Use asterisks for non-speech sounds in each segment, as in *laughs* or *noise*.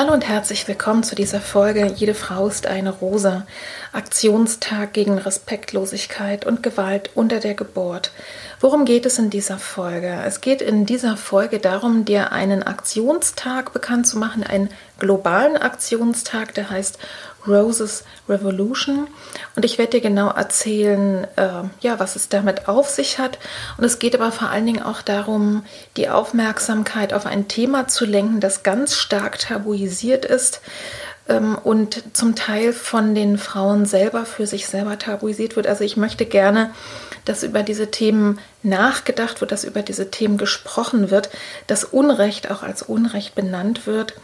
Hallo und herzlich willkommen zu dieser Folge Jede Frau ist eine Rosa. Aktionstag gegen Respektlosigkeit und Gewalt unter der Geburt. Worum geht es in dieser Folge? Es geht in dieser Folge darum, dir einen Aktionstag bekannt zu machen, einen globalen Aktionstag, der heißt Roses Revolution. Und ich werde dir genau erzählen, äh, ja, was es damit auf sich hat. Und es geht aber vor allen Dingen auch darum, die Aufmerksamkeit auf ein Thema zu lenken, das ganz stark tabuisiert ist ähm, und zum Teil von den Frauen selber für sich selber tabuisiert wird. Also ich möchte gerne, dass über diese Themen nachgedacht wird, dass über diese Themen gesprochen wird, dass Unrecht auch als Unrecht benannt wird.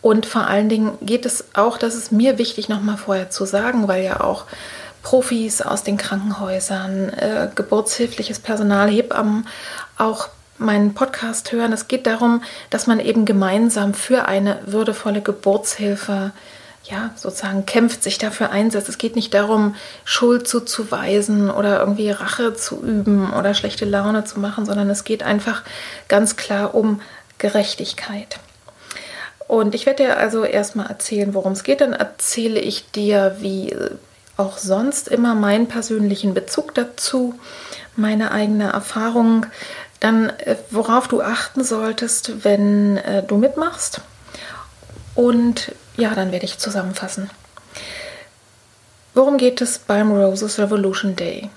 Und vor allen Dingen geht es auch, das ist mir wichtig nochmal vorher zu sagen, weil ja auch Profis aus den Krankenhäusern, äh, geburtshilfliches Personal, Hebammen auch meinen Podcast hören. Es geht darum, dass man eben gemeinsam für eine würdevolle Geburtshilfe ja, sozusagen kämpft, sich dafür einsetzt. Es geht nicht darum, Schuld zuzuweisen oder irgendwie Rache zu üben oder schlechte Laune zu machen, sondern es geht einfach ganz klar um Gerechtigkeit. Und ich werde dir also erstmal erzählen, worum es geht. Dann erzähle ich dir, wie auch sonst immer, meinen persönlichen Bezug dazu, meine eigene Erfahrung, dann, äh, worauf du achten solltest, wenn äh, du mitmachst. Und ja, dann werde ich zusammenfassen. Worum geht es beim Roses Revolution Day?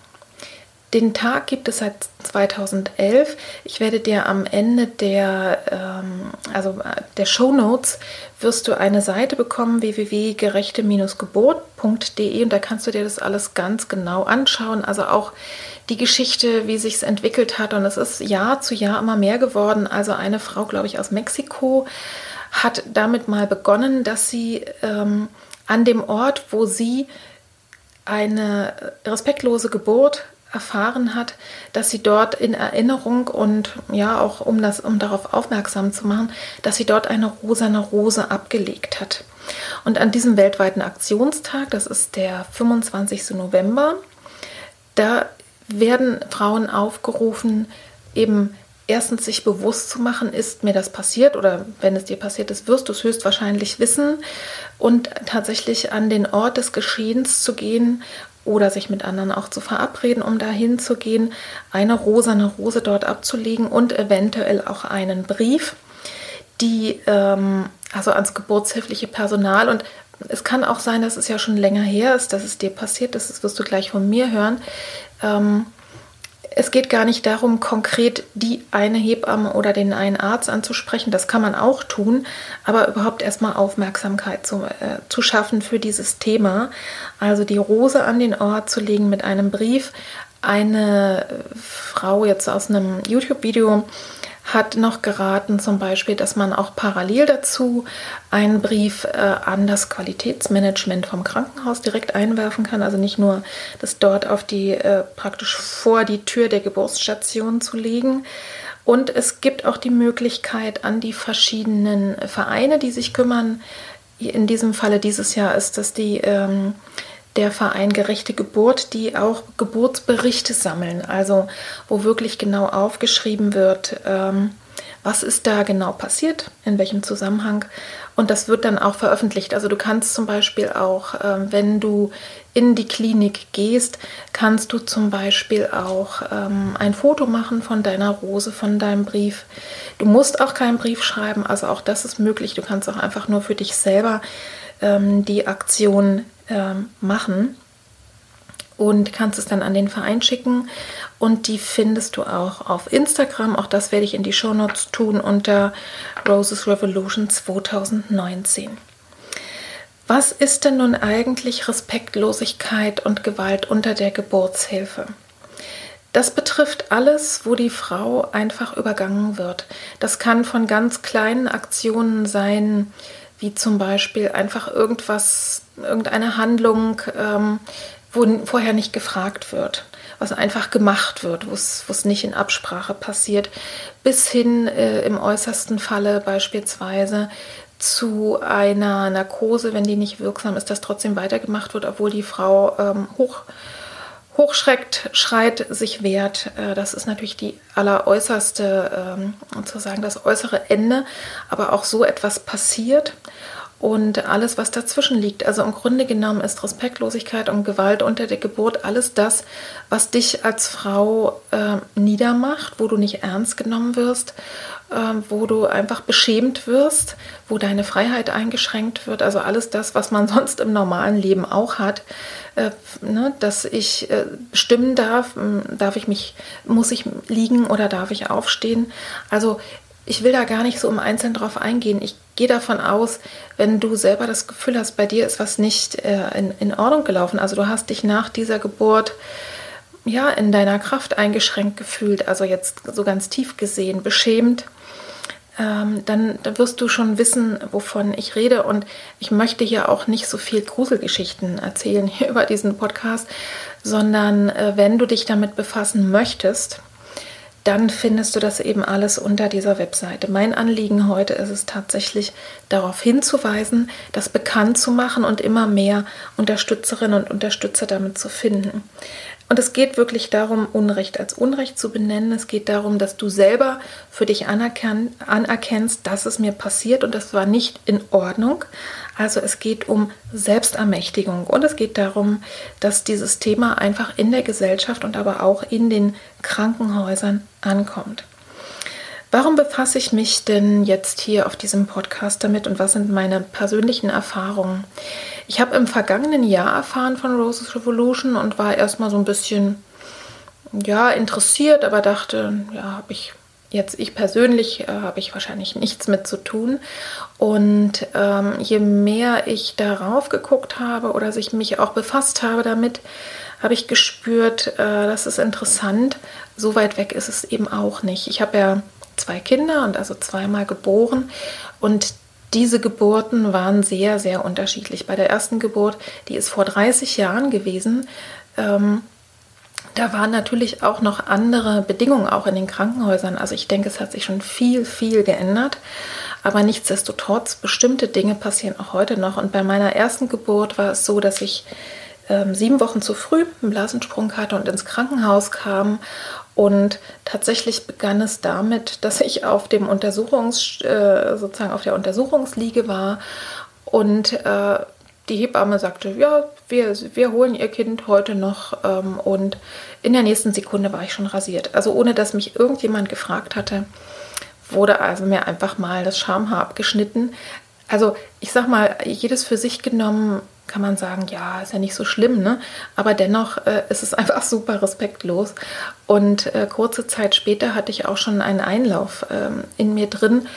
Den Tag gibt es seit 2011. Ich werde dir am Ende der, ähm, also der Show Notes wirst du eine Seite bekommen, www.gerechte-geburt.de und da kannst du dir das alles ganz genau anschauen. Also auch die Geschichte, wie sich es entwickelt hat. Und es ist Jahr zu Jahr immer mehr geworden. Also eine Frau, glaube ich, aus Mexiko hat damit mal begonnen, dass sie ähm, an dem Ort, wo sie eine respektlose Geburt erfahren hat, dass sie dort in Erinnerung und ja auch um das um darauf aufmerksam zu machen, dass sie dort eine rosane Rose abgelegt hat. Und an diesem weltweiten Aktionstag, das ist der 25. November, da werden Frauen aufgerufen, eben erstens sich bewusst zu machen, ist mir das passiert oder wenn es dir passiert ist, wirst du es höchstwahrscheinlich wissen und tatsächlich an den Ort des Geschehens zu gehen oder sich mit anderen auch zu verabreden, um dahin zu gehen, eine rosane Rose dort abzulegen und eventuell auch einen Brief, die ähm, also ans geburtshilfliche Personal und es kann auch sein, dass es ja schon länger her ist, dass es dir passiert ist, das wirst du gleich von mir hören. Ähm, es geht gar nicht darum, konkret die eine Hebamme oder den einen Arzt anzusprechen. Das kann man auch tun, aber überhaupt erstmal Aufmerksamkeit zu, äh, zu schaffen für dieses Thema. Also die Rose an den Ort zu legen mit einem Brief. Eine Frau jetzt aus einem YouTube-Video hat noch geraten, zum Beispiel, dass man auch parallel dazu einen Brief äh, an das Qualitätsmanagement vom Krankenhaus direkt einwerfen kann. Also nicht nur das dort auf die äh, praktisch vor die Tür der Geburtsstation zu legen. Und es gibt auch die Möglichkeit an die verschiedenen Vereine, die sich kümmern. In diesem Falle dieses Jahr ist das die ähm, der Verein Gerechte Geburt, die auch Geburtsberichte sammeln, also wo wirklich genau aufgeschrieben wird, ähm, was ist da genau passiert, in welchem Zusammenhang. Und das wird dann auch veröffentlicht. Also du kannst zum Beispiel auch, ähm, wenn du in die Klinik gehst, kannst du zum Beispiel auch ähm, ein Foto machen von deiner Rose, von deinem Brief. Du musst auch keinen Brief schreiben, also auch das ist möglich. Du kannst auch einfach nur für dich selber ähm, die Aktion ähm, machen und kannst es dann an den Verein schicken. Und die findest du auch auf Instagram. Auch das werde ich in die Show Notes tun unter Roses Revolution 2019. Was ist denn nun eigentlich Respektlosigkeit und Gewalt unter der Geburtshilfe? Das betrifft alles, wo die Frau einfach übergangen wird. Das kann von ganz kleinen Aktionen sein, wie zum Beispiel einfach irgendwas, irgendeine Handlung, ähm, wo vorher nicht gefragt wird, was einfach gemacht wird, wo es nicht in Absprache passiert, bis hin äh, im äußersten Falle beispielsweise zu einer Narkose, wenn die nicht wirksam ist, dass trotzdem weitergemacht wird, obwohl die Frau ähm, hoch, hochschreckt, schreit, sich wehrt. Äh, das ist natürlich die alleräußerste, ähm, sozusagen das äußere Ende, aber auch so etwas passiert und alles, was dazwischen liegt. Also im Grunde genommen ist Respektlosigkeit und Gewalt unter der Geburt alles das, was dich als Frau äh, niedermacht, wo du nicht ernst genommen wirst, äh, wo du einfach beschämt wirst, wo deine Freiheit eingeschränkt wird. Also alles das, was man *laughs* sonst im normalen Leben auch hat, äh, ne, dass ich äh, bestimmen darf, darf ich mich, muss ich liegen oder darf ich aufstehen. Also ich will da gar nicht so im Einzelnen drauf eingehen. Ich gehe davon aus, wenn du selber das Gefühl hast, bei dir ist was nicht äh, in, in Ordnung gelaufen, also du hast dich nach dieser Geburt ja in deiner Kraft eingeschränkt gefühlt, also jetzt so ganz tief gesehen, beschämt, ähm, dann, dann wirst du schon wissen, wovon ich rede. Und ich möchte hier auch nicht so viel Gruselgeschichten erzählen hier *laughs* über diesen Podcast, sondern äh, wenn du dich damit befassen möchtest, dann findest du das eben alles unter dieser Webseite. Mein Anliegen heute ist es tatsächlich darauf hinzuweisen, das bekannt zu machen und immer mehr Unterstützerinnen und Unterstützer damit zu finden. Und es geht wirklich darum, Unrecht als Unrecht zu benennen. Es geht darum, dass du selber für dich anerkennst, dass es mir passiert und das war nicht in Ordnung. Also es geht um Selbstermächtigung und es geht darum, dass dieses Thema einfach in der Gesellschaft und aber auch in den Krankenhäusern ankommt. Warum befasse ich mich denn jetzt hier auf diesem Podcast damit und was sind meine persönlichen Erfahrungen? Ich habe im vergangenen Jahr erfahren von Roses Revolution und war erstmal so ein bisschen ja interessiert, aber dachte, ja, habe ich jetzt ich persönlich äh, habe ich wahrscheinlich nichts mit zu tun. Und ähm, je mehr ich darauf geguckt habe oder sich mich auch befasst habe damit, habe ich gespürt, äh, das ist interessant. So weit weg ist es eben auch nicht. Ich habe ja zwei Kinder und also zweimal geboren und diese Geburten waren sehr, sehr unterschiedlich. Bei der ersten Geburt, die ist vor 30 Jahren gewesen, ähm, da waren natürlich auch noch andere Bedingungen, auch in den Krankenhäusern. Also ich denke, es hat sich schon viel, viel geändert. Aber nichtsdestotrotz, bestimmte Dinge passieren auch heute noch. Und bei meiner ersten Geburt war es so, dass ich ähm, sieben Wochen zu früh einen Blasensprung hatte und ins Krankenhaus kam. Und tatsächlich begann es damit, dass ich auf dem Untersuchungs, äh, sozusagen auf der Untersuchungsliege war und äh, die Hebamme sagte, ja, wir, wir holen ihr Kind heute noch ähm, und in der nächsten Sekunde war ich schon rasiert. Also ohne dass mich irgendjemand gefragt hatte, wurde also mir einfach mal das Schamhaar abgeschnitten. Also ich sag mal, jedes für sich genommen kann man sagen, ja, ist ja nicht so schlimm, ne? Aber dennoch äh, ist es einfach *laughs* super respektlos. Und äh, kurze Zeit später hatte ich auch schon einen Einlauf ähm, in mir drin,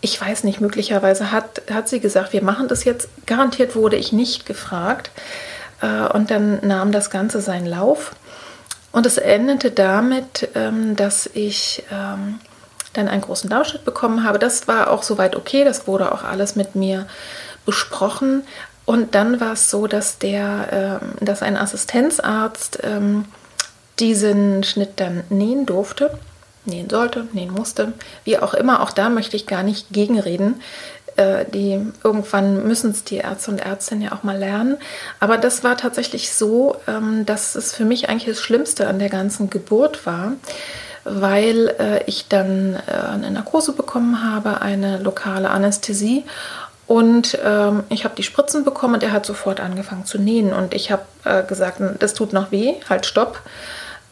ich weiß nicht, möglicherweise hat, hat sie gesagt, wir machen das jetzt. Garantiert wurde ich nicht gefragt. Äh, und dann nahm das Ganze seinen Lauf. Und es endete damit, ähm, dass ich ähm, dann einen großen Darmschnitt bekommen habe. Das war auch soweit okay. Das wurde auch alles mit mir besprochen. Und dann war es so, dass der, ähm, dass ein Assistenzarzt diesen Schnitt dann nähen durfte nähen sollte, nähen musste, wie auch immer. Auch da möchte ich gar nicht gegenreden. Äh, die, irgendwann müssen es die Ärzte und Ärztinnen ja auch mal lernen. Aber das war tatsächlich so, ähm, dass es für mich eigentlich das Schlimmste an der ganzen Geburt war, weil äh, ich dann äh, eine Narkose bekommen habe, eine lokale Anästhesie. Und ähm, ich habe die Spritzen bekommen und er hat sofort angefangen zu nähen. Und ich habe äh, gesagt, das tut noch weh, halt stopp.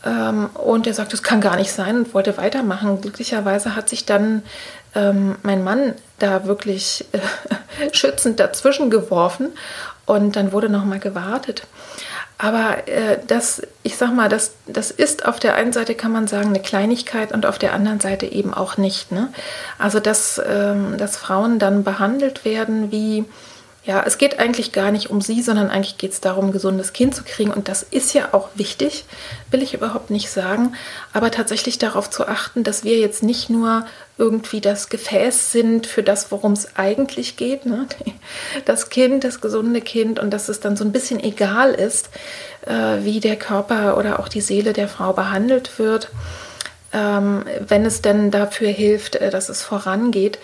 Ähm, und er sagt, das kann gar nicht sein und wollte weitermachen. Glücklicherweise hat sich dann ähm, mein Mann da wirklich äh, *laughs* schützend dazwischen geworfen und dann wurde nochmal gewartet. Aber äh, das, ich sag mal, das, das ist auf der einen Seite, kann man sagen, eine Kleinigkeit und auf der anderen Seite eben auch nicht. Ne? Also, dass, ähm, dass Frauen dann behandelt werden wie, ja, es geht eigentlich gar nicht um sie, sondern eigentlich geht es darum, ein gesundes Kind zu kriegen. Und das ist ja auch wichtig, will ich überhaupt nicht sagen. Aber tatsächlich darauf zu achten, dass wir jetzt nicht nur irgendwie das Gefäß sind für das, worum es eigentlich geht. Ne? *laughs* Das Kind, das gesunde Kind und dass es dann so ein bisschen egal ist, äh, wie der Körper oder auch die Seele der Frau behandelt wird. Ähm, wenn es denn dafür hilft, äh, dass es vorangeht,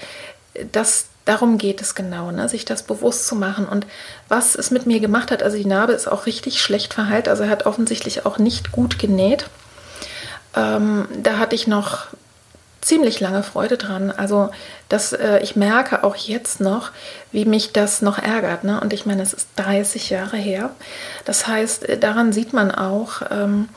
das, darum geht es genau, ne? sich das bewusst zu machen. Und was es mit mir gemacht hat, also die Narbe ist auch richtig schlecht verheilt, also er hat offensichtlich auch nicht gut genäht. Ähm, da hatte ich noch ziemlich lange Freude dran. Also das, äh, ich merke auch jetzt noch, wie mich das noch ärgert. Ne? Und ich meine, es ist 30 Jahre her. Das heißt, äh, daran sieht man auch, ähm,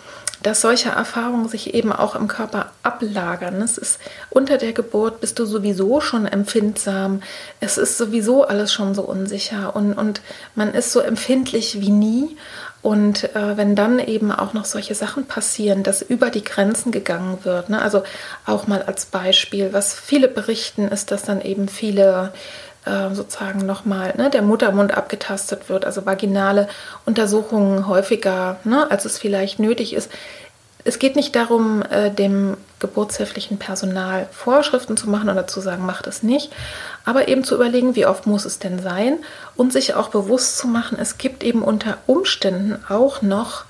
dass solche Erfahrungen sich eben auch im Körper ablagern. Es ist unter der Geburt bist du sowieso schon empfindsam. Es ist sowieso alles schon so unsicher und, und man ist so empfindlich wie nie. Und äh, wenn dann eben auch noch solche Sachen passieren, dass über die Grenzen gegangen wird, ne? also auch mal als Beispiel, was viele berichten, ist, dass dann eben viele äh, sozusagen nochmal ne, der Muttermund abgetastet wird, also vaginale Untersuchungen häufiger, ne, als es vielleicht nötig ist. Es geht nicht darum, äh, dem geburtshilflichen Personal Vorschriften zu machen oder zu sagen, macht es nicht, aber eben zu überlegen, wie oft muss es denn sein und sich auch bewusst zu machen, es gibt eben unter Umständen auch noch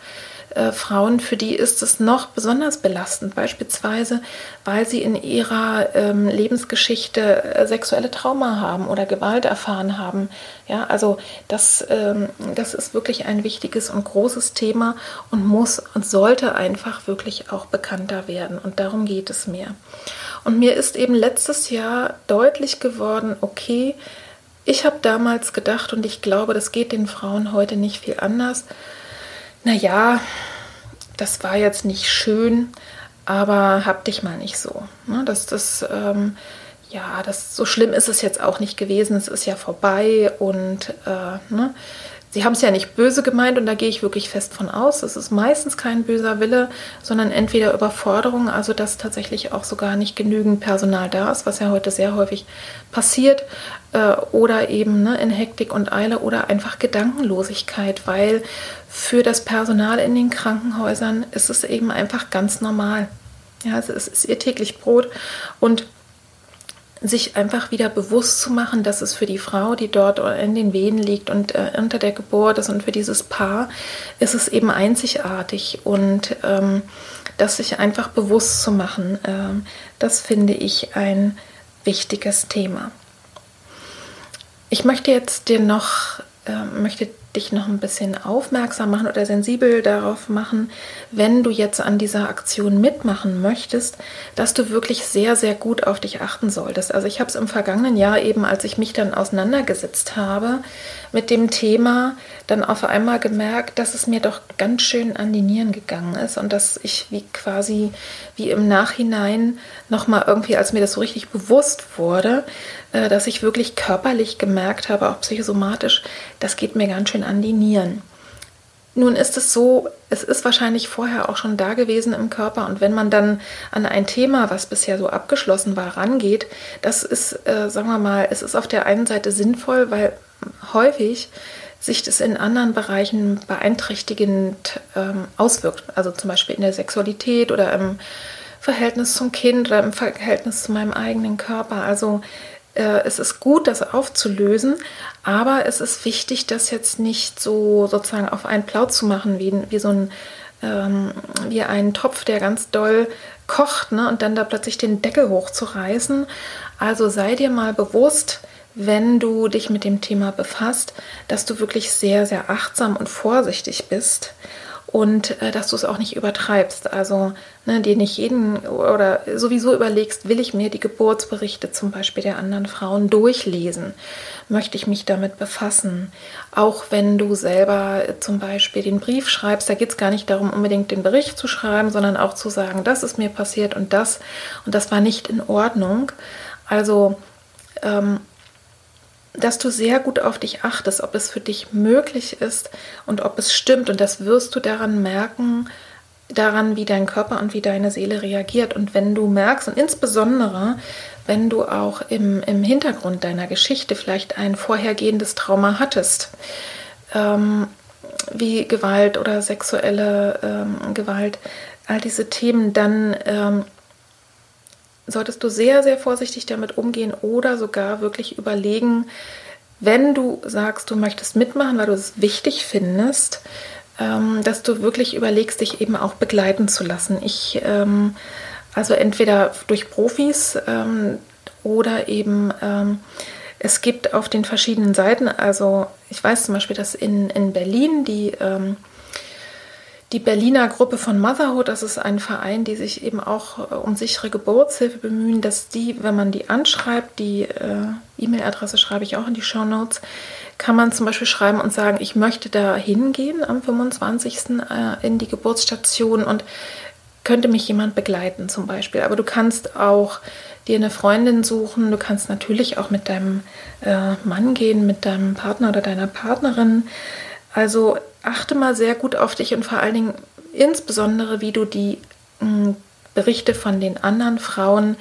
äh, Frauen, für die ist es noch besonders belastend, beispielsweise weil sie in ihrer ähm, Lebensgeschichte äh, sexuelle Trauma haben oder Gewalt erfahren haben. Ja, also das, ähm, das ist wirklich ein wichtiges und großes Thema und muss und sollte einfach wirklich auch bekannter werden. Und darum geht es mir. Und mir ist eben letztes Jahr deutlich geworden, okay, ich habe damals gedacht und ich glaube, das geht den Frauen heute nicht viel anders naja, das war jetzt nicht schön, aber hab dich mal nicht so. Ne? Das, das, ähm, ja, das, so schlimm ist es jetzt auch nicht gewesen. Es ist ja vorbei und äh, ne? Sie haben es ja nicht böse gemeint und da gehe ich wirklich fest von aus. Es ist meistens kein böser Wille, sondern entweder Überforderung, also dass tatsächlich auch sogar nicht genügend Personal da ist, was ja heute sehr häufig passiert, äh, oder eben ne, in Hektik und Eile oder einfach Gedankenlosigkeit, weil für das Personal in den Krankenhäusern ist es eben einfach ganz normal. Ja, es ist ihr täglich Brot und sich einfach wieder bewusst zu machen, dass es für die Frau, die dort in den Wehen liegt und äh, unter der Geburt ist und für dieses Paar ist es eben einzigartig und ähm, das sich einfach bewusst zu machen, ähm, das finde ich ein wichtiges Thema. Ich möchte jetzt dir noch, äh, möchte dich noch ein bisschen aufmerksam machen oder sensibel darauf machen, wenn du jetzt an dieser Aktion mitmachen möchtest, dass du wirklich sehr, sehr gut auf dich achten solltest. Also ich habe es im vergangenen Jahr eben, als ich mich dann auseinandergesetzt habe mit dem Thema, dann auf einmal gemerkt, dass es mir doch ganz schön an die Nieren gegangen ist und dass ich wie quasi wie im Nachhinein nochmal irgendwie, als mir das so richtig bewusst wurde, äh, dass ich wirklich körperlich gemerkt habe, auch psychosomatisch, das geht mir ganz schön an die Nieren. Nun ist es so, es ist wahrscheinlich vorher auch schon da gewesen im Körper und wenn man dann an ein Thema, was bisher so abgeschlossen war, rangeht, das ist, äh, sagen wir mal, es ist auf der einen Seite sinnvoll, weil häufig sich das in anderen Bereichen beeinträchtigend ähm, auswirkt. Also zum Beispiel in der Sexualität oder im Verhältnis zum Kind oder im Verhältnis zu meinem eigenen Körper. Also äh, es ist gut, das aufzulösen, aber es ist wichtig, das jetzt nicht so sozusagen auf einen Plaut zu machen, wie, wie so ein ähm, wie ein Topf, der ganz doll kocht ne, und dann da plötzlich den Deckel hochzureißen. Also sei dir mal bewusst, wenn du dich mit dem Thema befasst, dass du wirklich sehr, sehr achtsam und vorsichtig bist und äh, dass du es auch nicht übertreibst. Also ne, dir nicht jeden oder sowieso überlegst, will ich mir die Geburtsberichte zum Beispiel der anderen Frauen durchlesen? Möchte ich mich damit befassen? Auch wenn du selber zum Beispiel den Brief schreibst, da geht es gar nicht darum, unbedingt den Bericht zu schreiben, sondern auch zu sagen, das ist mir passiert und das und das war nicht in Ordnung. Also ähm, dass du sehr gut auf dich achtest, ob es für dich möglich ist und ob es stimmt. Und das wirst du daran merken, daran, wie dein Körper und wie deine Seele reagiert. Und wenn du merkst, und insbesondere, wenn du auch im, im Hintergrund deiner Geschichte vielleicht ein vorhergehendes Trauma hattest, ähm, wie Gewalt oder sexuelle ähm, Gewalt, all diese Themen, dann ähm, solltest du sehr, sehr vorsichtig damit umgehen oder sogar wirklich überlegen, wenn du sagst, du möchtest mitmachen, weil du es wichtig findest, ähm, dass du wirklich überlegst, dich eben auch begleiten zu lassen. Ich, ähm, also entweder durch Profis ähm, oder eben es gibt auf den verschiedenen Seiten, also ich weiß zum Beispiel, dass in, in Berlin die ähm, die Berliner Gruppe von Motherhood, das ist ein Verein, die sich eben auch äh, um sichere Geburtshilfe bemühen, dass die, wenn man die anschreibt, die äh, E-Mail-Adresse schreibe ich auch in die Show Notes, kann man zum Beispiel schreiben und sagen, ich möchte da hingehen am 25. Äh, in die Geburtsstation und könnte mich jemand begleiten zum Beispiel. Aber du kannst auch dir eine Freundin suchen, du kannst natürlich auch mit deinem äh, Mann gehen, mit deinem Partner oder deiner Partnerin. Also achte mal sehr gut auf dich und vor allen Dingen insbesondere, wie du die hm, Berichte von den anderen Frauen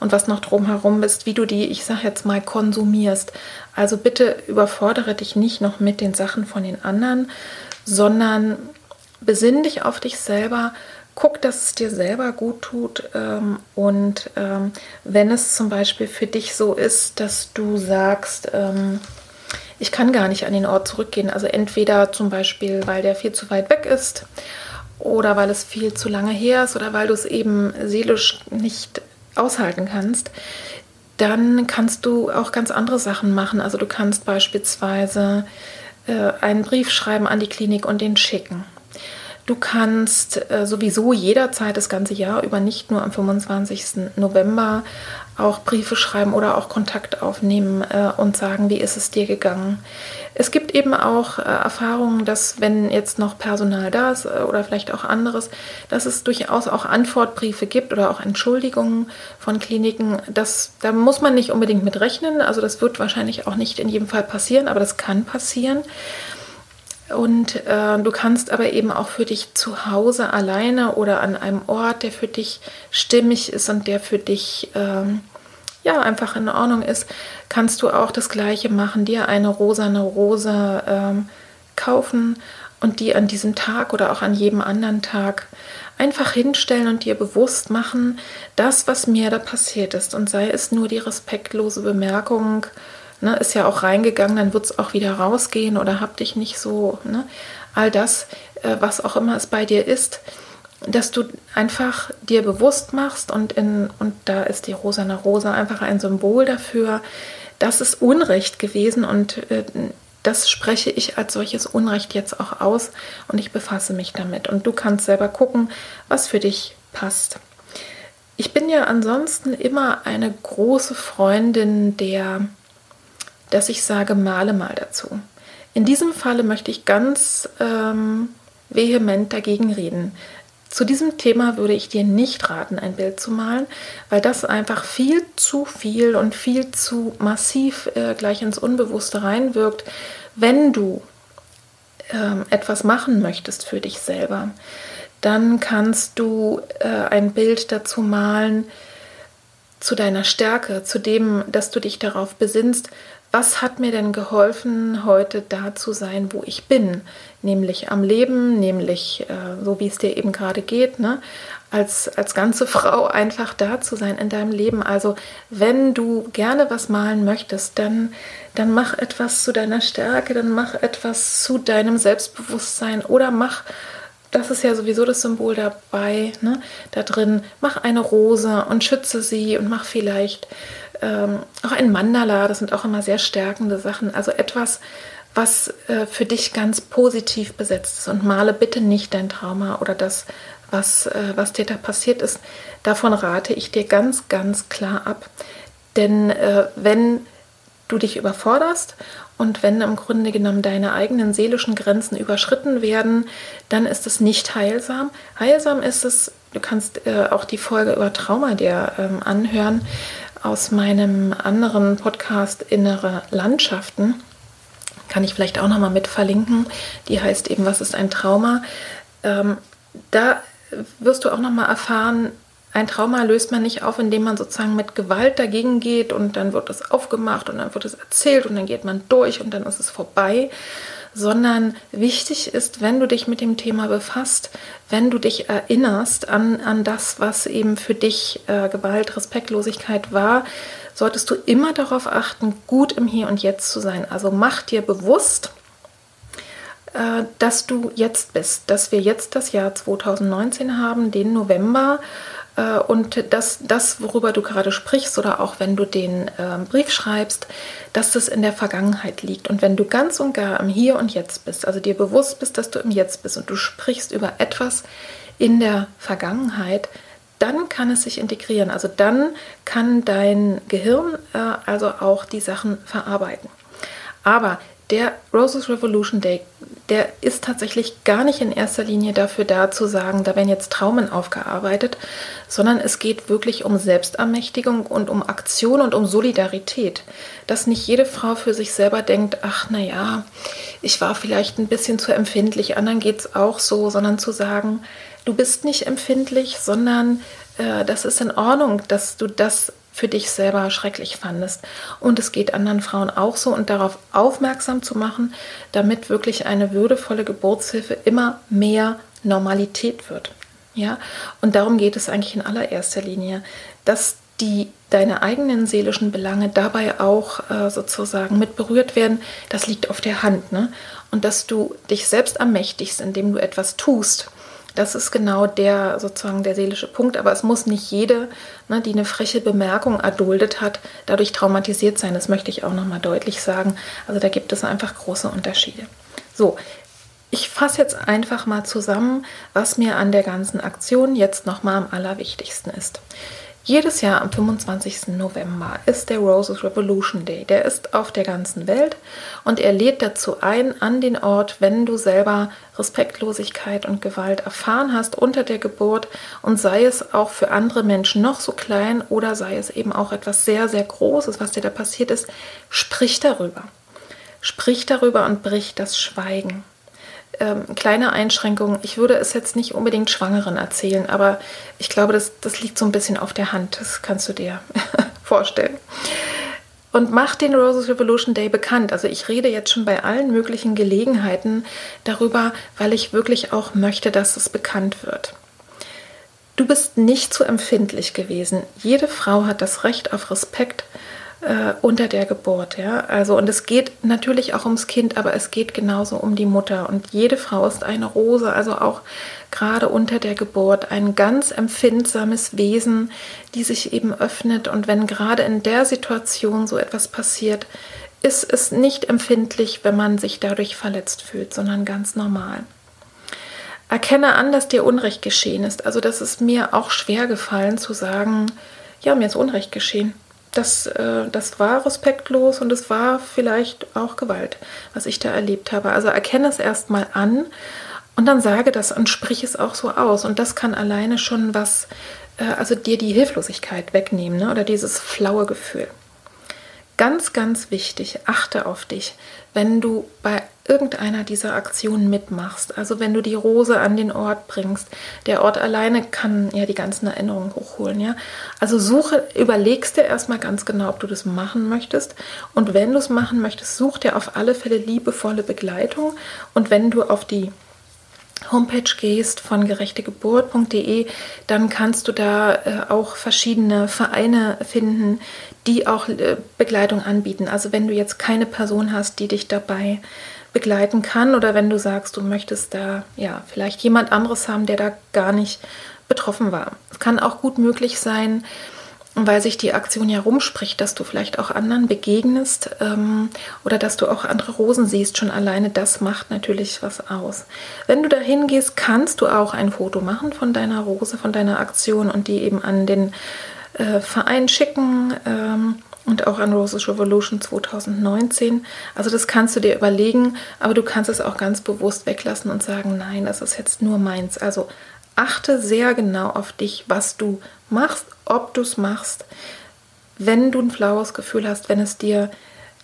und was noch drumherum ist, wie du die, ich sage jetzt mal, konsumierst. Also bitte überfordere dich nicht noch mit den Sachen von den anderen, sondern besinn dich auf dich selber, guck, dass es dir selber gut tut ähm, und ähm, wenn es zum Beispiel für dich so ist, dass du sagst, ähm, ich kann gar nicht an den Ort zurückgehen. Also entweder zum Beispiel, weil der viel zu weit weg ist oder weil es viel zu lange her ist oder weil du es eben seelisch nicht aushalten kannst, dann kannst du auch ganz andere Sachen machen. Also du kannst beispielsweise äh, einen Brief schreiben an die Klinik und den schicken. Du kannst äh, sowieso jederzeit das ganze Jahr über, nicht nur am 25. November, auch Briefe schreiben oder auch Kontakt aufnehmen äh, und sagen, wie ist es dir gegangen. Es gibt eben auch äh, Erfahrungen, dass wenn jetzt noch Personal da ist äh, oder vielleicht auch anderes, dass es durchaus auch Antwortbriefe gibt oder auch Entschuldigungen von Kliniken. Das, da muss man nicht unbedingt mit rechnen. Also das wird wahrscheinlich auch nicht in jedem Fall passieren, aber das kann passieren. Und äh, du kannst aber eben auch für dich zu Hause alleine oder an einem Ort, der für dich stimmig ist und der für dich ähm, ja einfach in Ordnung ist, kannst du auch das Gleiche machen, dir eine rosane Rose ähm, kaufen und die an diesem Tag oder auch an jedem anderen Tag einfach hinstellen und dir bewusst machen, das, was mir da passiert ist. Und sei es nur die respektlose Bemerkung, ne, ist ja auch reingegangen, dann wird es auch wieder rausgehen oder hab dich nicht so, ne, all das, äh, was auch immer es bei dir ist, dass du einfach dir bewusst machst und, in, und da ist die Rosana Rosa einfach ein Symbol dafür, das ist Unrecht gewesen und äh, das spreche ich als solches Unrecht jetzt auch aus und ich befasse mich damit. Und du kannst selber gucken, was für dich passt. Ich bin ja ansonsten immer eine große Freundin der dass ich sage, male mal dazu. In diesem Falle möchte ich ganz ähm, vehement dagegen reden. Zu diesem Thema würde ich dir nicht raten, ein Bild zu malen, weil das einfach viel zu viel und viel zu massiv äh, gleich ins Unbewusste reinwirkt, wenn du ähm, etwas machen möchtest für dich selber. Dann kannst du äh, ein Bild dazu malen zu deiner Stärke, zu dem, dass du dich darauf besinnst, was hat mir denn geholfen, heute da zu sein, wo ich bin? Nämlich am Leben, nämlich äh, so wie es dir eben gerade geht, ne? als, als ganze *laughs* Frau einfach da zu sein in deinem Leben. Also wenn du gerne was malen möchtest, dann, dann mach etwas zu deiner Stärke, dann mach etwas zu deinem Selbstbewusstsein oder mach das ist ja sowieso das Symbol dabei, ne? da drin, mach eine Rose und schütze sie und mach vielleicht ähm, auch ein Mandala, das sind auch immer sehr stärkende Sachen. Also etwas, was äh, für dich ganz positiv besetzt ist und male bitte nicht dein Trauma oder das, was, äh, was dir da passiert ist. Davon rate ich dir ganz, ganz klar ab. Denn äh, wenn du dich überforderst und wenn im Grunde genommen deine eigenen seelischen Grenzen überschritten werden, dann ist es nicht heilsam. Heilsam ist es, du kannst äh, auch die Folge über Trauma dir ähm, anhören aus meinem anderen Podcast Innere Landschaften. Kann ich vielleicht auch nochmal mit verlinken. Die heißt eben, was ist ein Trauma? Ähm, da wirst du auch nochmal erfahren, ein Trauma löst man nicht auf, indem man sozusagen mit Gewalt dagegen geht und dann wird es aufgemacht und dann wird es erzählt und dann geht man durch und dann ist es vorbei, sondern wichtig ist, wenn du dich mit dem Thema befasst, wenn du dich erinnerst an, an das, was eben für dich äh, Gewalt, Respektlosigkeit war, solltest du immer darauf achten, gut im Hier und Jetzt zu sein. Also mach dir bewusst, äh, dass du jetzt bist, dass wir jetzt das Jahr 2019 haben, den November und dass das, worüber du gerade sprichst oder auch wenn du den ähm, Brief schreibst, dass das in der Vergangenheit liegt. Und wenn du ganz und gar im Hier und Jetzt bist, also dir bewusst bist, dass du im Jetzt bist und du sprichst über etwas in der Vergangenheit, dann kann es sich integrieren. Also dann kann dein Gehirn äh, also auch die Sachen verarbeiten. Aber der Roses Revolution Day, der ist tatsächlich gar nicht in erster Linie dafür da zu sagen, da werden jetzt Traumen aufgearbeitet, sondern es geht wirklich um Selbstermächtigung und um Aktion und um Solidarität. Dass nicht jede Frau für sich selber denkt, ach naja, ich war vielleicht ein bisschen zu empfindlich, anderen geht es auch so, sondern zu sagen, du bist nicht empfindlich, sondern äh, das ist in Ordnung, dass du das für dich selber schrecklich fandest. Und es geht anderen Frauen auch so und darauf aufmerksam zu machen, damit wirklich eine würdevolle Geburtshilfe immer mehr Normalität wird. Ja, und darum geht es eigentlich in allererster Linie, dass die deine eigenen seelischen Belange dabei auch äh, sozusagen mit berührt werden, das liegt auf der Hand. Ne? Und dass du dich selbst ermächtigst, indem du etwas tust, das ist genau der sozusagen der seelische Punkt. Aber es muss nicht jede, ne, die eine freche Bemerkung erduldet hat, dadurch traumatisiert sein. Das möchte ich auch nochmal deutlich sagen. Also da gibt es einfach große Unterschiede. So, ich fasse jetzt einfach mal zusammen, was mir an der ganzen Aktion jetzt nochmal am allerwichtigsten ist. Jedes Jahr am 25. November ist der Roses Revolution Day. Der ist auf der ganzen Welt und er lädt dazu ein, an den Ort, wenn du selber Respektlosigkeit und Gewalt erfahren hast unter der Geburt und sei es auch für andere Menschen noch so klein oder sei es eben auch etwas sehr, sehr Großes, was dir da passiert ist, sprich darüber. Sprich darüber und brich das Schweigen ähm, kleine Einschränkung. Ich würde es jetzt nicht unbedingt Schwangeren erzählen, aber ich glaube, das, das liegt so ein bisschen auf der Hand. Das kannst du dir *laughs* vorstellen. Und mach den Roses Revolution Day bekannt. Also ich rede jetzt schon bei allen möglichen Gelegenheiten darüber, weil ich wirklich auch möchte, dass es bekannt wird. Du bist nicht zu empfindlich gewesen. Jede Frau hat das Recht auf Respekt äh, unter der Geburt. Ja? Also, und es geht natürlich auch ums Kind, aber es geht genauso um die Mutter. Und jede Frau ist eine Rose, also auch gerade unter der Geburt ein ganz empfindsames Wesen, die sich eben öffnet. Und wenn gerade in der Situation so etwas passiert, ist es nicht empfindlich, wenn man sich dadurch verletzt fühlt, sondern ganz normal. Erkenne an, dass dir Unrecht geschehen ist. Also das ist mir auch schwer gefallen zu sagen, ja, mir ist Unrecht geschehen das, äh, das war respektlos und es war vielleicht auch Gewalt, was ich da erlebt habe. Also erkenne es erstmal an und dann sage das und sprich es auch so aus. Und das kann alleine schon was, äh, also dir die Hilflosigkeit wegnehmen ne? oder dieses flaue Gefühl. Ganz, ganz wichtig, achte auf dich, wenn du bei irgendeiner dieser Aktionen mitmachst. Also wenn du die Rose an den Ort bringst. Der Ort alleine kann ja die ganzen Erinnerungen hochholen, ja. Also suche, überlegst dir erstmal ganz genau, ob du das machen möchtest. Und wenn du es machen möchtest, such dir auf alle Fälle liebevolle Begleitung. Und wenn du auf die Homepage gehst von gerechtegeburt.de, dann kannst du da äh, auch verschiedene Vereine finden, die auch äh, Begleitung anbieten. Also wenn du jetzt keine Person hast, die dich dabei begleiten kann oder wenn du sagst, du möchtest da ja vielleicht jemand anderes haben, der da gar nicht betroffen war. Es kann auch gut möglich sein, weil sich die Aktion ja rumspricht, dass du vielleicht auch anderen begegnest ähm, oder dass du auch andere Rosen siehst. Schon alleine das macht natürlich was aus. Wenn du dahin gehst, kannst du auch ein Foto machen von deiner Rose, von deiner Aktion und die eben an den äh, Verein schicken. Ähm, und auch an Roses Revolution 2019. Also das kannst du dir überlegen, aber du kannst es auch ganz bewusst weglassen und sagen, nein, das ist jetzt nur meins. Also achte sehr genau auf dich, was du machst, ob du es machst. Wenn du ein flaues Gefühl hast, wenn es dir,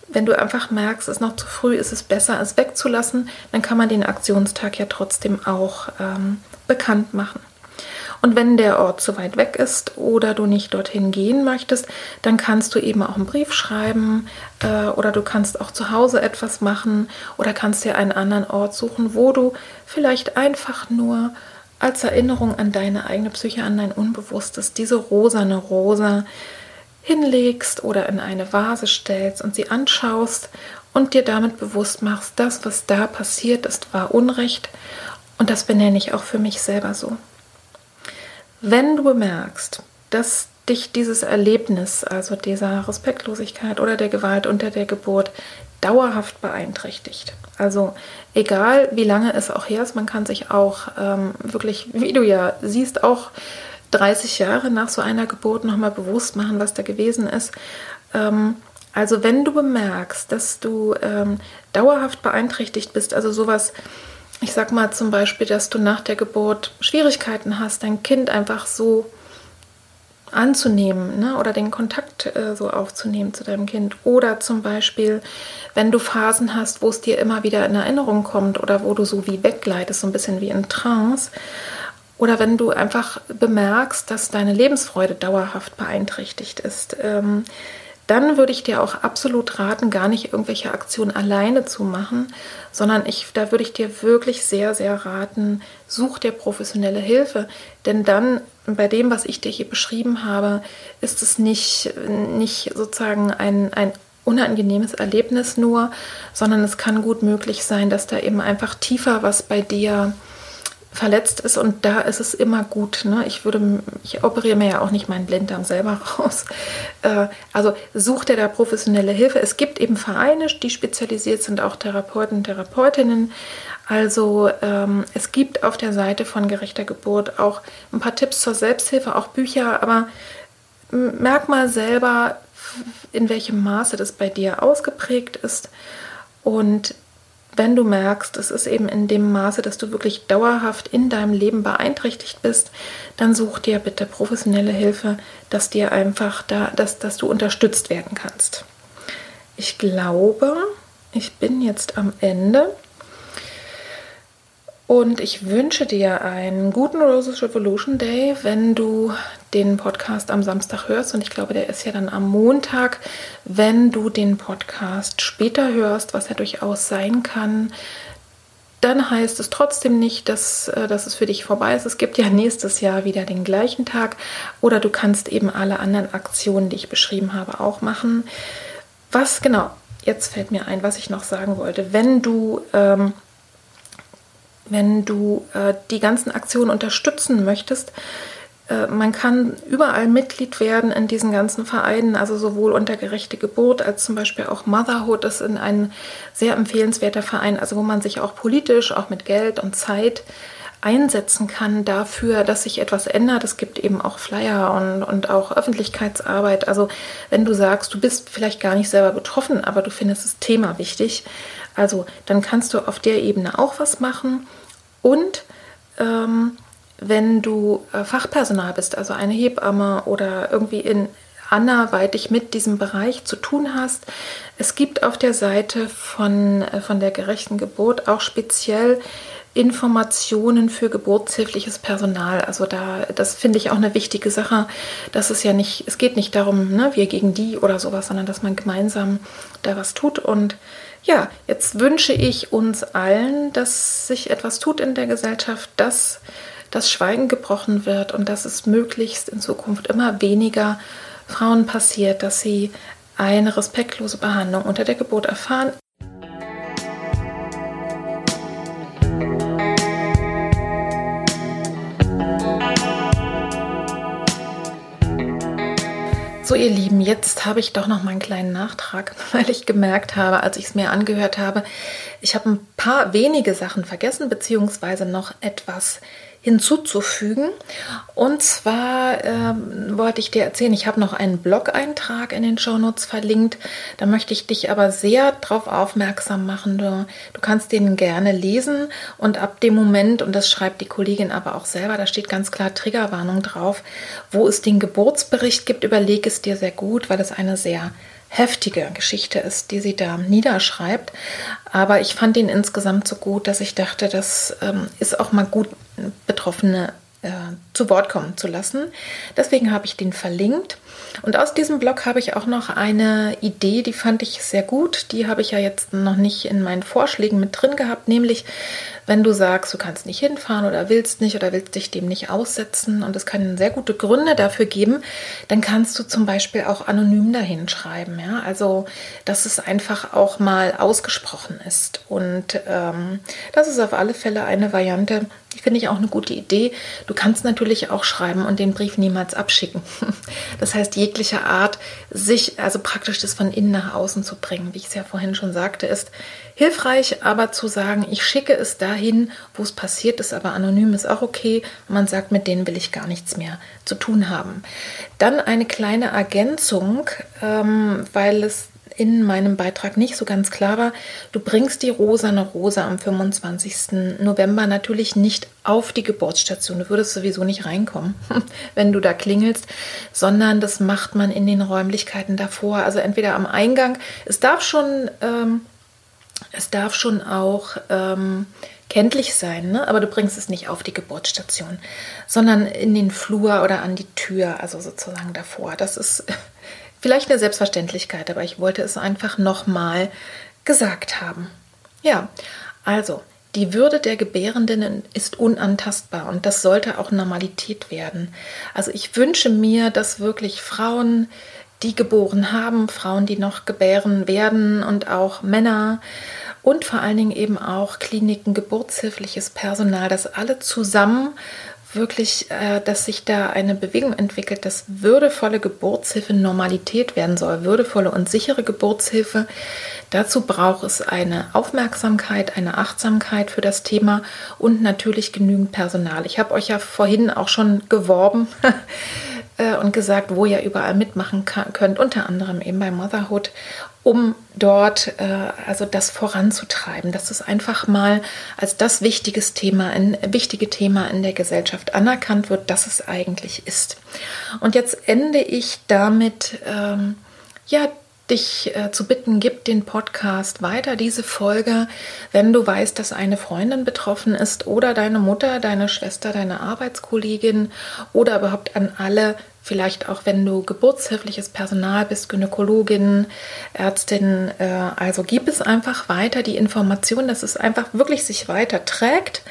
wenn du einfach merkst, es ist noch zu früh, ist es besser, es wegzulassen, dann kann man den Aktionstag ja trotzdem auch ähm, bekannt machen. Und wenn der Ort zu weit weg ist oder du nicht dorthin gehen möchtest, dann kannst du eben auch einen Brief schreiben äh, oder du kannst auch zu Hause etwas machen oder kannst dir einen anderen Ort suchen, wo du vielleicht einfach nur als Erinnerung an deine eigene Psyche, an dein Unbewusstes, diese rosane Rosa hinlegst oder in eine Vase stellst und sie anschaust und dir damit bewusst machst, das, was da passiert ist, war Unrecht und das benenne ich auch für mich selber so. Wenn du bemerkst, dass dich dieses Erlebnis, also dieser Respektlosigkeit oder der Gewalt unter der Geburt, dauerhaft beeinträchtigt. Also egal, wie lange es auch her ist, man kann sich auch ähm, wirklich, wie du ja siehst, auch 30 Jahre nach so einer Geburt nochmal bewusst machen, was da gewesen ist. Ähm, also wenn du bemerkst, dass du ähm, dauerhaft beeinträchtigt bist, also sowas ich sag mal zum Beispiel, dass du nach der Geburt Schwierigkeiten hast, dein Kind einfach so anzunehmen ne? oder den Kontakt äh, so aufzunehmen zu deinem Kind. Oder zum Beispiel, wenn du Phasen hast, wo es dir immer wieder in Erinnerung kommt oder wo du so wie weggleitest, so ein bisschen wie in Trance. Oder wenn du einfach bemerkst, dass deine Lebensfreude dauerhaft beeinträchtigt ist. Ähm, dann würde ich dir auch absolut raten, gar nicht irgendwelche Aktionen alleine zu machen, sondern ich, da würde ich dir wirklich sehr, sehr raten, such dir professionelle Hilfe. Denn dann, bei dem, was ich dir hier beschrieben habe, ist es nicht, nicht sozusagen ein, ein unangenehmes Erlebnis nur, sondern es kann gut möglich sein, dass da eben einfach tiefer was bei dir verletzt ist und da ist es immer gut. Ne? Ich würde, ich operiere mir ja auch nicht meinen Blinddarm selber *laughs* raus. Äh, also such dir da professionelle Hilfe. Es gibt eben Vereine, die spezialisiert sind, auch Therapeuten, Therapeutinnen. Also ähm, es gibt auf der Seite von gerechter Geburt auch ein paar Tipps zur Selbsthilfe, auch Bücher, aber merk mal selber, in welchem Maße das bei dir ausgeprägt ist und wenn du merkst, es ist eben in dem Maße, dass du wirklich dauerhaft in deinem Leben beeinträchtigt bist, dann such dir bitte professionelle Hilfe, dass dir einfach da, dass, dass du unterstützt werden kannst. Ich glaube, ich bin jetzt am Ende. Und ich wünsche dir einen guten Roses Revolution Day, wenn du den Podcast am Samstag hörst. Und ich glaube, der ist ja dann am Montag, wenn du den Podcast später hörst, was ja durchaus sein kann. Dann heißt es trotzdem nicht, dass, äh, dass es für dich vorbei ist. Es gibt ja nächstes Jahr wieder den gleichen Tag. Oder du kannst eben alle anderen Aktionen, die ich beschrieben habe, auch machen. Was genau, jetzt fällt mir ein, was ich noch sagen wollte. Wenn du ähm, wenn du äh, die ganzen Aktionen unterstützen möchtest, äh, man kann überall Mitglied werden in diesen ganzen Vereinen, also sowohl unter gerechte Geburt als zum Beispiel auch Motherhood. Ist in ein sehr empfehlenswerter Verein, also wo man sich auch politisch, auch mit Geld und Zeit einsetzen kann dafür, dass sich etwas ändert. Es gibt eben auch Flyer und, und auch Öffentlichkeitsarbeit. Also wenn du sagst, du bist vielleicht gar nicht selber betroffen, aber du findest das Thema wichtig, also dann kannst du auf der Ebene auch was machen. Und ähm, wenn du äh, Fachpersonal bist, also eine Hebamme oder irgendwie in anderweitig mit diesem Bereich zu tun hast. Es gibt auf der Seite von, äh, von der gerechten Geburt auch speziell Informationen für geburtshilfliches Personal. Also da, das finde ich auch eine wichtige Sache. dass es ja nicht, es geht nicht darum, ne, wir gegen die oder sowas, sondern dass man gemeinsam da was tut. Und ja, jetzt wünsche ich uns allen, dass sich etwas tut in der Gesellschaft, dass das Schweigen gebrochen wird und dass es möglichst in Zukunft immer weniger Frauen passiert, dass sie eine respektlose Behandlung unter der Geburt erfahren. So, ihr Lieben, jetzt habe ich doch noch mal einen kleinen Nachtrag, *laughs* weil ich gemerkt habe, als ich es mir angehört habe, ich habe ein paar wenige Sachen vergessen, beziehungsweise noch etwas hinzuzufügen. Und zwar ähm, wollte ich dir erzählen, ich habe noch einen Blog-Eintrag in den Shownotes verlinkt. Da möchte ich dich aber sehr darauf aufmerksam machen. Du, du kannst den gerne lesen und ab dem Moment, und das schreibt die Kollegin aber auch selber, da steht ganz klar Triggerwarnung drauf, wo es den Geburtsbericht gibt, überleg es dir sehr gut, weil es eine sehr heftige Geschichte ist, die sie da niederschreibt. Aber ich fand ihn insgesamt so gut, dass ich dachte, das ähm, ist auch mal gut, Betroffene äh, zu Wort kommen zu lassen. Deswegen habe ich den verlinkt. Und aus diesem Blog habe ich auch noch eine Idee, die fand ich sehr gut. Die habe ich ja jetzt noch nicht in meinen Vorschlägen mit drin gehabt, nämlich wenn du sagst, du kannst nicht hinfahren oder willst nicht oder willst dich dem nicht aussetzen und es kann sehr gute Gründe dafür geben, dann kannst du zum Beispiel auch anonym dahin schreiben. Ja? Also, dass es einfach auch mal ausgesprochen ist. Und ähm, das ist auf alle Fälle eine Variante, finde ich auch eine gute Idee. Du kannst natürlich auch schreiben und den Brief niemals abschicken. *laughs* Das heißt, jegliche Art, sich also praktisch das von innen nach außen zu bringen, wie ich es ja vorhin schon sagte, ist hilfreich, aber zu sagen, ich schicke es dahin, wo es passiert ist, aber anonym ist auch okay. Man sagt, mit denen will ich gar nichts mehr zu tun haben. Dann eine kleine Ergänzung, ähm, weil es in meinem Beitrag nicht so ganz klar war, du bringst die rosane Rose am 25. November natürlich nicht auf die Geburtsstation. Du würdest sowieso nicht reinkommen, *laughs* wenn du da klingelst, sondern das macht man in den Räumlichkeiten davor. Also entweder am Eingang. Es darf schon, ähm, es darf schon auch ähm, kenntlich sein, ne? aber du bringst es nicht auf die Geburtsstation, sondern in den Flur oder an die Tür, also sozusagen davor. Das ist Vielleicht eine Selbstverständlichkeit, aber ich wollte es einfach nochmal gesagt haben. Ja, also die Würde der Gebärenden ist unantastbar und das sollte auch Normalität werden. Also ich wünsche mir, dass wirklich Frauen, die geboren haben, Frauen, die noch gebären werden und auch Männer und vor allen Dingen eben auch Kliniken, geburtshilfliches Personal, dass alle zusammen wirklich, äh, dass sich da eine Bewegung entwickelt, dass würdevolle Geburtshilfe Normalität werden soll. Würdevolle und sichere Geburtshilfe. Dazu braucht es eine Aufmerksamkeit, eine Achtsamkeit für das Thema und natürlich genügend Personal. Ich habe euch ja vorhin auch schon geworben *laughs* äh, und gesagt, wo ihr überall mitmachen könnt, unter anderem eben bei Motherhood um dort äh, also das voranzutreiben, dass es einfach mal als das wichtiges Thema, ein wichtige Thema in der Gesellschaft anerkannt wird, dass es eigentlich ist. Und jetzt ende ich damit, ähm, ja, dich äh, zu bitten, gib den Podcast weiter, diese Folge, wenn du weißt, dass eine Freundin betroffen ist oder deine Mutter, deine Schwester, deine Arbeitskollegin oder überhaupt an alle vielleicht auch wenn du geburtshilfliches Personal bist, Gynäkologin, Ärztin, äh, also gib es einfach weiter, die Information, dass es einfach wirklich sich weiter trägt.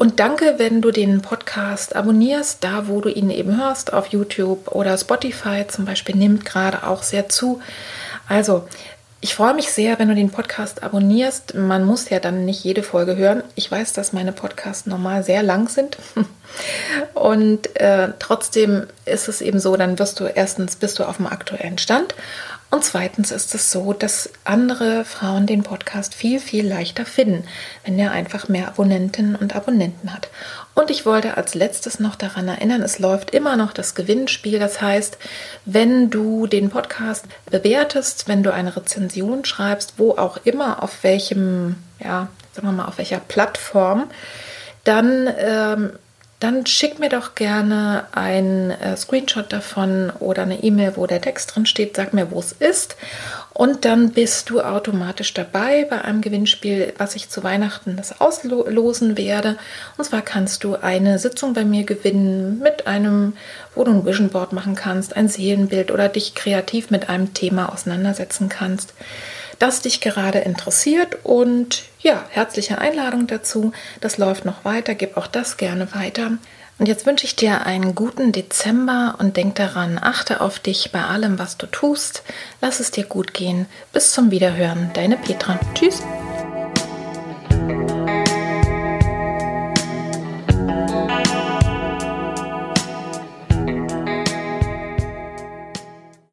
Und danke, wenn du den Podcast abonnierst, da wo du ihn eben hörst, auf YouTube oder Spotify zum Beispiel, nimmt gerade auch sehr zu. Also ich freue mich sehr, wenn du den Podcast abonnierst. Man muss ja dann nicht jede Folge hören. Ich weiß, dass meine Podcasts normal sehr lang sind. *laughs* Und äh, trotzdem ist es eben so, dann wirst du erstens bist du auf dem aktuellen Stand und zweitens ist es so, dass andere Frauen den Podcast viel, viel leichter finden, wenn er einfach mehr Abonnentinnen und Abonnenten hat. Und ich wollte als letztes noch daran erinnern, es läuft immer noch das Gewinnspiel. Das heißt, wenn du den Podcast bewertest, wenn du eine Rezension schreibst, wo auch immer, auf welchem, ja, sagen wir mal, auf welcher Plattform, dann ähm, dann schick mir doch gerne ein äh, Screenshot davon oder eine E-Mail, wo der Text drin steht. Sag mir, wo es ist. Und dann bist du automatisch dabei bei einem Gewinnspiel, was ich zu Weihnachten das auslosen werde. Und zwar kannst du eine Sitzung bei mir gewinnen mit einem, wo du ein Vision Board machen kannst, ein Seelenbild oder dich kreativ mit einem Thema auseinandersetzen kannst das dich gerade interessiert. Und ja, herzliche Einladung dazu. Das läuft noch weiter, gib auch das gerne weiter. Und jetzt wünsche ich dir einen guten Dezember und denk daran, achte auf dich bei allem, was du tust. Lass es dir gut gehen. Bis zum Wiederhören, deine Petra. Tschüss.